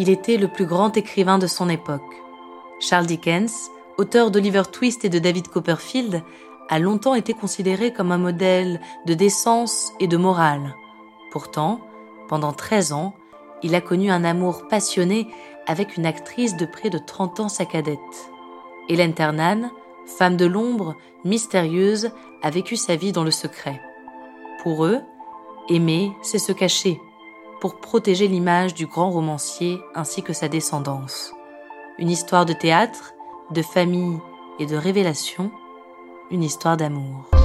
Il était le plus grand écrivain de son époque. Charles Dickens, auteur d'Oliver Twist et de David Copperfield, a longtemps été considéré comme un modèle de décence et de morale. Pourtant, pendant 13 ans, il a connu un amour passionné avec une actrice de près de 30 ans sa cadette. Hélène Ternan, femme de l'ombre, mystérieuse, a vécu sa vie dans le secret. Pour eux, aimer, c'est se cacher, pour protéger l'image du grand romancier ainsi que sa descendance. Une histoire de théâtre, de famille et de révélation, une histoire d'amour.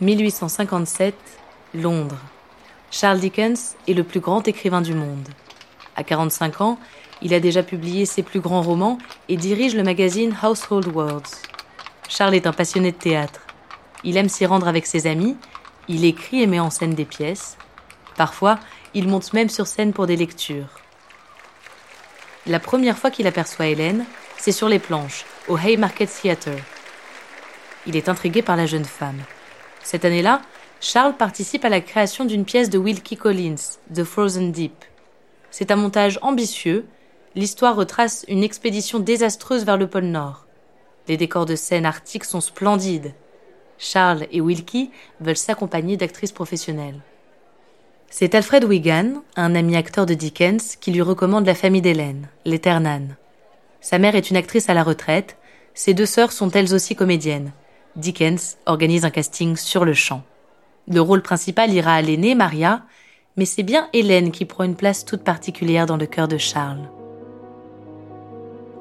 1857, Londres. Charles Dickens est le plus grand écrivain du monde. À 45 ans, il a déjà publié ses plus grands romans et dirige le magazine Household Words. Charles est un passionné de théâtre. Il aime s'y rendre avec ses amis, il écrit et met en scène des pièces. Parfois, il monte même sur scène pour des lectures. La première fois qu'il aperçoit Hélène, c'est sur les planches, au Haymarket Theatre. Il est intrigué par la jeune femme. Cette année-là, Charles participe à la création d'une pièce de Wilkie Collins, The Frozen Deep. C'est un montage ambitieux. L'histoire retrace une expédition désastreuse vers le pôle Nord. Les décors de scène arctiques sont splendides. Charles et Wilkie veulent s'accompagner d'actrices professionnelles. C'est Alfred Wigan, un ami acteur de Dickens, qui lui recommande la famille d'Hélène, les Ternan. Sa mère est une actrice à la retraite, ses deux sœurs sont elles aussi comédiennes. Dickens organise un casting sur le champ. Le rôle principal ira à l'aînée, Maria, mais c'est bien Hélène qui prend une place toute particulière dans le cœur de Charles.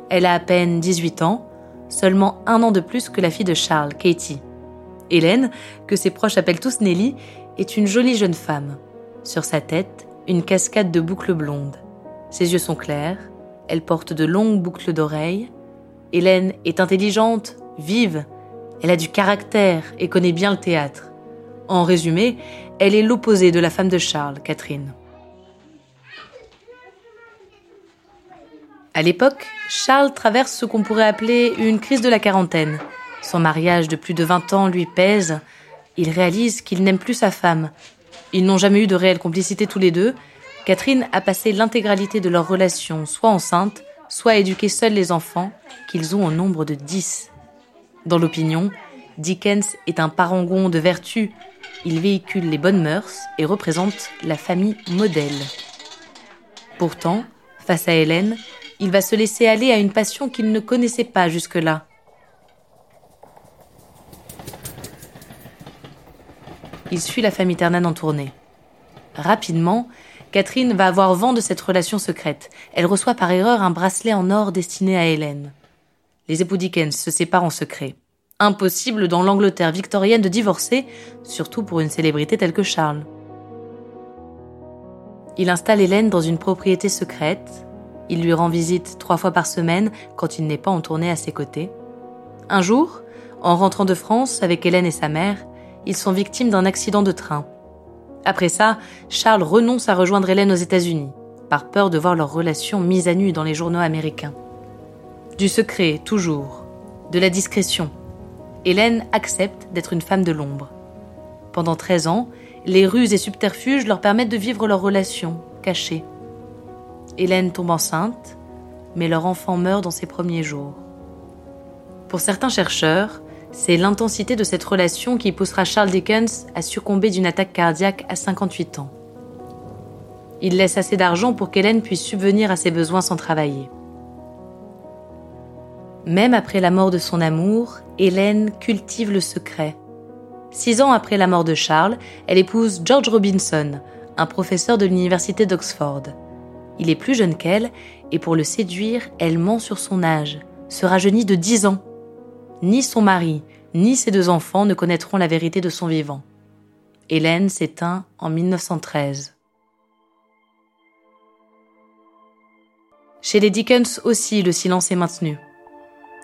Elle a à peine 18 ans, seulement un an de plus que la fille de Charles, Katie. Hélène, que ses proches appellent tous Nelly, est une jolie jeune femme. Sur sa tête, une cascade de boucles blondes. Ses yeux sont clairs, elle porte de longues boucles d'oreilles. Hélène est intelligente, vive, elle a du caractère et connaît bien le théâtre. En résumé, elle est l'opposé de la femme de Charles, Catherine. À l'époque, Charles traverse ce qu'on pourrait appeler une crise de la quarantaine. Son mariage de plus de 20 ans lui pèse. Il réalise qu'il n'aime plus sa femme. Ils n'ont jamais eu de réelle complicité tous les deux. Catherine a passé l'intégralité de leur relation soit enceinte, soit éduquer seuls les enfants, qu'ils ont au nombre de 10. Dans l'opinion, Dickens est un parangon de vertu. Il véhicule les bonnes mœurs et représente la famille modèle. Pourtant, face à Hélène, il va se laisser aller à une passion qu'il ne connaissait pas jusque-là. Il suit la famille Ternan en tournée. Rapidement, Catherine va avoir vent de cette relation secrète. Elle reçoit par erreur un bracelet en or destiné à Hélène les époux Dickens se séparent en secret. Impossible dans l'Angleterre victorienne de divorcer, surtout pour une célébrité telle que Charles. Il installe Hélène dans une propriété secrète. Il lui rend visite trois fois par semaine quand il n'est pas en tournée à ses côtés. Un jour, en rentrant de France avec Hélène et sa mère, ils sont victimes d'un accident de train. Après ça, Charles renonce à rejoindre Hélène aux États-Unis, par peur de voir leur relation mise à nu dans les journaux américains. Du secret, toujours. De la discrétion. Hélène accepte d'être une femme de l'ombre. Pendant 13 ans, les ruses et subterfuges leur permettent de vivre leur relation, cachée. Hélène tombe enceinte, mais leur enfant meurt dans ses premiers jours. Pour certains chercheurs, c'est l'intensité de cette relation qui poussera Charles Dickens à succomber d'une attaque cardiaque à 58 ans. Il laisse assez d'argent pour qu'Hélène puisse subvenir à ses besoins sans travailler. Même après la mort de son amour, Hélène cultive le secret. Six ans après la mort de Charles, elle épouse George Robinson, un professeur de l'université d'Oxford. Il est plus jeune qu'elle, et pour le séduire, elle ment sur son âge, se rajeunit de dix ans. Ni son mari, ni ses deux enfants ne connaîtront la vérité de son vivant. Hélène s'éteint en 1913. Chez les Dickens aussi, le silence est maintenu.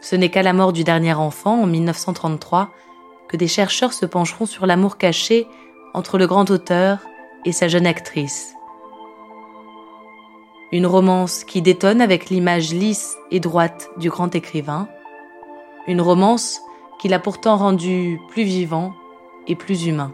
Ce n'est qu'à la mort du dernier enfant, en 1933, que des chercheurs se pencheront sur l'amour caché entre le grand auteur et sa jeune actrice. Une romance qui détonne avec l'image lisse et droite du grand écrivain. Une romance qui l'a pourtant rendu plus vivant et plus humain.